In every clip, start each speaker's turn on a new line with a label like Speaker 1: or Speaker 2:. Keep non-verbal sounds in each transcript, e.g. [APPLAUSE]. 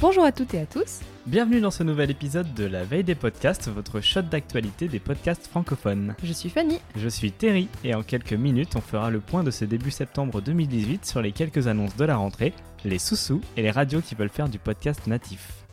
Speaker 1: Bonjour à toutes et à tous.
Speaker 2: Bienvenue dans ce nouvel épisode de La Veille des podcasts, votre shot d'actualité des podcasts francophones.
Speaker 1: Je suis Fanny.
Speaker 2: Je suis Terry et en quelques minutes on fera le point de ce début septembre 2018 sur les quelques annonces de la rentrée, les sous-sous et les radios qui veulent faire du podcast natif.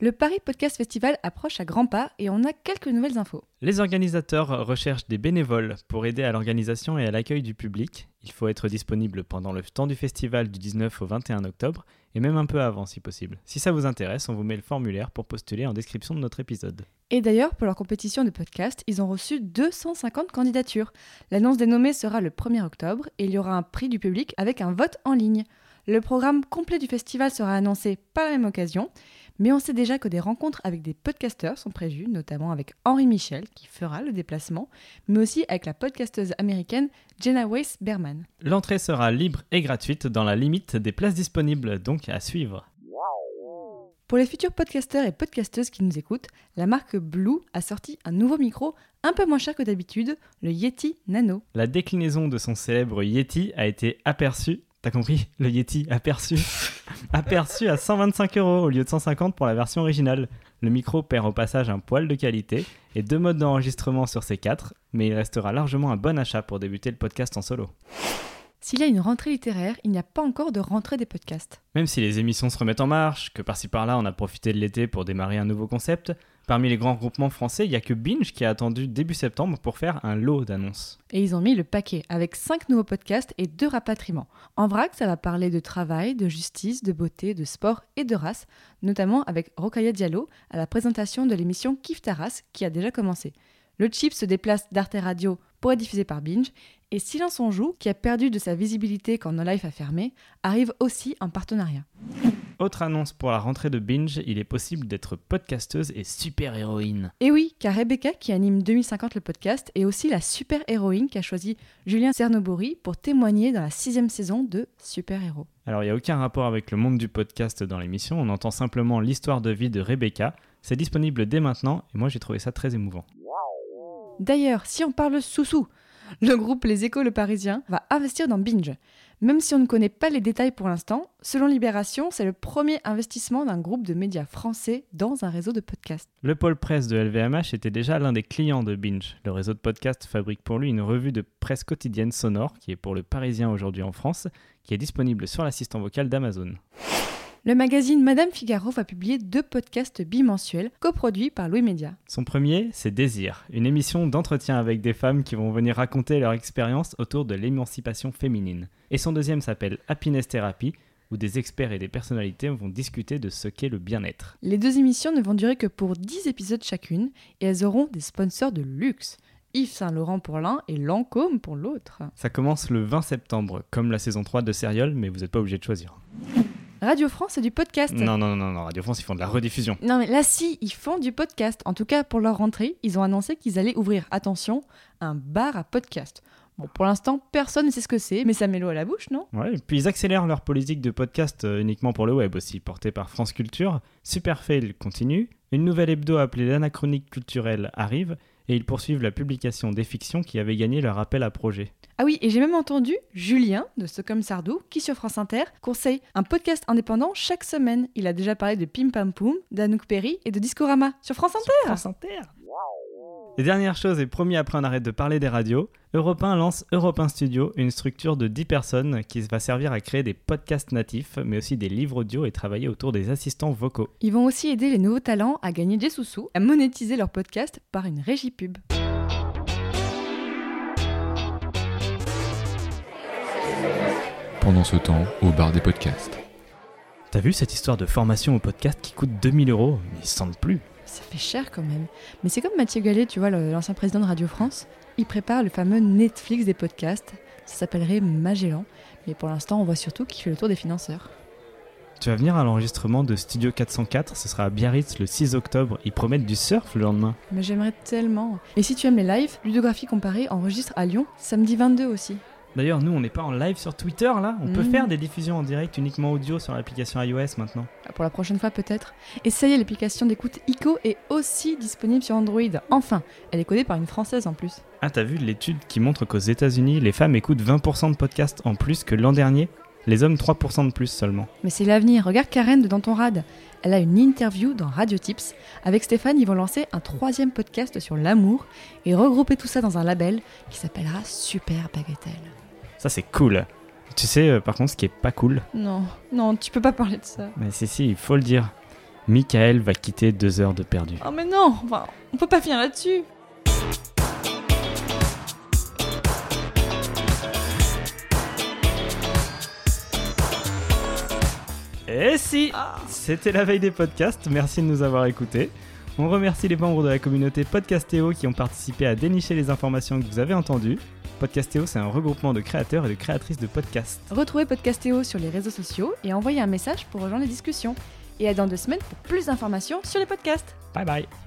Speaker 1: Le Paris Podcast Festival approche à grands pas et on a quelques nouvelles infos.
Speaker 2: Les organisateurs recherchent des bénévoles pour aider à l'organisation et à l'accueil du public. Il faut être disponible pendant le temps du festival du 19 au 21 octobre et même un peu avant si possible. Si ça vous intéresse, on vous met le formulaire pour postuler en description de notre épisode.
Speaker 1: Et d'ailleurs, pour leur compétition de podcast, ils ont reçu 250 candidatures. L'annonce des nommés sera le 1er octobre et il y aura un prix du public avec un vote en ligne. Le programme complet du festival sera annoncé par la même occasion mais on sait déjà que des rencontres avec des podcasteurs sont prévues, notamment avec Henri Michel, qui fera le déplacement, mais aussi avec la podcasteuse américaine Jenna Weiss Berman.
Speaker 2: L'entrée sera libre et gratuite dans la limite des places disponibles, donc à suivre.
Speaker 1: Pour les futurs podcasteurs et podcasteuses qui nous écoutent, la marque Blue a sorti un nouveau micro un peu moins cher que d'habitude, le Yeti Nano.
Speaker 2: La déclinaison de son célèbre Yeti a été aperçue T'as compris Le Yeti aperçu. aperçu à 125 euros au lieu de 150 pour la version originale. Le micro perd au passage un poil de qualité et deux modes d'enregistrement sur ces quatre, mais il restera largement un bon achat pour débuter le podcast en solo.
Speaker 1: S'il y a une rentrée littéraire, il n'y a pas encore de rentrée des podcasts.
Speaker 2: Même si les émissions se remettent en marche, que par-ci par-là on a profité de l'été pour démarrer un nouveau concept, Parmi les grands groupements français, il n'y a que Binge qui a attendu début septembre pour faire un lot d'annonces.
Speaker 1: Et ils ont mis le paquet avec 5 nouveaux podcasts et 2 rapatriements. En vrac, ça va parler de travail, de justice, de beauté, de sport et de race, notamment avec Rokaya Diallo à la présentation de l'émission Kif Taras qui a déjà commencé. Le chip se déplace d'Arte Radio pour être diffusé par Binge et Silence on joue, qui a perdu de sa visibilité quand No Life a fermé, arrive aussi en partenariat.
Speaker 2: Autre annonce pour la rentrée de Binge, il est possible d'être podcasteuse et super-héroïne.
Speaker 1: Et oui, car Rebecca, qui anime 2050 le podcast, est aussi la super-héroïne qu'a choisi Julien Cernobori pour témoigner dans la sixième saison de Super-héros.
Speaker 2: Alors il n'y a aucun rapport avec le monde du podcast dans l'émission, on entend simplement l'histoire de vie de Rebecca. C'est disponible dès maintenant et moi j'ai trouvé ça très émouvant.
Speaker 1: D'ailleurs, si on parle sous-sous, [LAUGHS] le groupe Les Échos Le Parisien va investir dans Binge. Même si on ne connaît pas les détails pour l'instant, selon Libération, c'est le premier investissement d'un groupe de médias français dans un réseau de podcasts.
Speaker 2: Le pôle presse de LVMH était déjà l'un des clients de Binge. Le réseau de podcasts fabrique pour lui une revue de presse quotidienne sonore qui est pour le Parisien aujourd'hui en France, qui est disponible sur l'assistant vocal d'Amazon.
Speaker 1: Le magazine Madame Figaro va publier deux podcasts bimensuels coproduits par Louis Média.
Speaker 2: Son premier, c'est Désir, une émission d'entretien avec des femmes qui vont venir raconter leur expérience autour de l'émancipation féminine. Et son deuxième s'appelle Happiness Therapy, où des experts et des personnalités vont discuter de ce qu'est le bien-être.
Speaker 1: Les deux émissions ne vont durer que pour 10 épisodes chacune et elles auront des sponsors de luxe. Yves Saint-Laurent pour l'un et Lancôme pour l'autre.
Speaker 2: Ça commence le 20 septembre, comme la saison 3 de Serial, mais vous n'êtes pas obligé de choisir.
Speaker 1: Radio France, c'est du podcast.
Speaker 2: Non, non, non, non, Radio France, ils font de la rediffusion.
Speaker 1: Non, mais là, si, ils font du podcast. En tout cas, pour leur rentrée, ils ont annoncé qu'ils allaient ouvrir, attention, un bar à podcast. Bon, pour l'instant, personne ne sait ce que c'est, mais ça met l'eau à la bouche, non?
Speaker 2: Ouais, et puis ils accélèrent leur politique de podcast euh, uniquement pour le web aussi, portée par France Culture. Superfail continue, une nouvelle hebdo appelée l'anachronique culturelle arrive, et ils poursuivent la publication des fictions qui avaient gagné leur appel à projet.
Speaker 1: Ah oui, et j'ai même entendu Julien de Stockholm Sardou, qui sur France Inter conseille un podcast indépendant chaque semaine. Il a déjà parlé de Pim Pam Poum, d'Anouk Perry et de Discorama sur France Inter.
Speaker 2: France Inter. Et dernière chose, et promis après on arrête de parler des radios, Europe 1 lance Europe 1 Studio, une structure de 10 personnes qui va servir à créer des podcasts natifs, mais aussi des livres audio et travailler autour des assistants vocaux.
Speaker 1: Ils vont aussi aider les nouveaux talents à gagner des sous-sous, à monétiser leur podcast par une régie pub.
Speaker 3: pendant ce temps au bar des podcasts.
Speaker 2: T'as vu cette histoire de formation au podcast qui coûte 2000 euros? Ils sentent plus.
Speaker 1: Ça fait cher quand même. Mais c'est comme Mathieu Gallet, tu vois, l'ancien président de Radio France. Il prépare le fameux Netflix des podcasts. Ça s'appellerait Magellan. Mais pour l'instant, on voit surtout qu'il fait le tour des financeurs.
Speaker 2: Tu vas venir à l'enregistrement de Studio 404, ce sera à Biarritz le 6 octobre. Ils promettent du surf le lendemain.
Speaker 1: Mais j'aimerais tellement. Et si tu aimes les lives, Ludographie Comparée enregistre à Lyon, samedi 22 aussi.
Speaker 2: D'ailleurs, nous, on n'est pas en live sur Twitter là. On peut
Speaker 1: Mhm.
Speaker 2: faire des diffusions en direct uniquement audio sur l'application iOS maintenant.
Speaker 1: Ah, Pour la prochaine fois peut-être. Et ça y est, l'application d'écoute ICO est aussi disponible sur Android. Enfin, elle est codée par une Française en plus.
Speaker 2: Ah, t'as vu l'étude qui montre qu'aux États-Unis, les femmes écoutent 20% de podcasts en plus que l'an dernier? Les hommes 3% de plus seulement.
Speaker 1: Mais c'est l'avenir. Regarde Karen de Dans ton rad. Elle a une interview dans Radio Tips. Avec Stéphane, ils vont lancer un troisième podcast sur l'amour et regrouper tout ça dans un label qui s'appellera Super Bagatelle.
Speaker 2: Ça c'est cool. Tu sais, euh, par contre, ce qui est pas cool,
Speaker 1: Non, non, tu peux pas parler de ça.
Speaker 2: mais si, si, il faut le dire. Michael va quitter deux heures de perdu.
Speaker 1: Oh mais non, enfin, on peut pas finir là-dessus.
Speaker 2: Et si C'était la veille des podcasts, merci de nous avoir écoutés. On remercie les membres de la communauté Podcastéo qui ont participé à dénicher les informations que vous avez entendues. Podcastéo, c'est un regroupement de créateurs et de créatrices de podcasts.
Speaker 1: Retrouvez Podcastéo sur les réseaux sociaux et envoyez un message pour rejoindre les discussions. Et à dans deux semaines pour plus d'informations sur les podcasts.
Speaker 2: Bye bye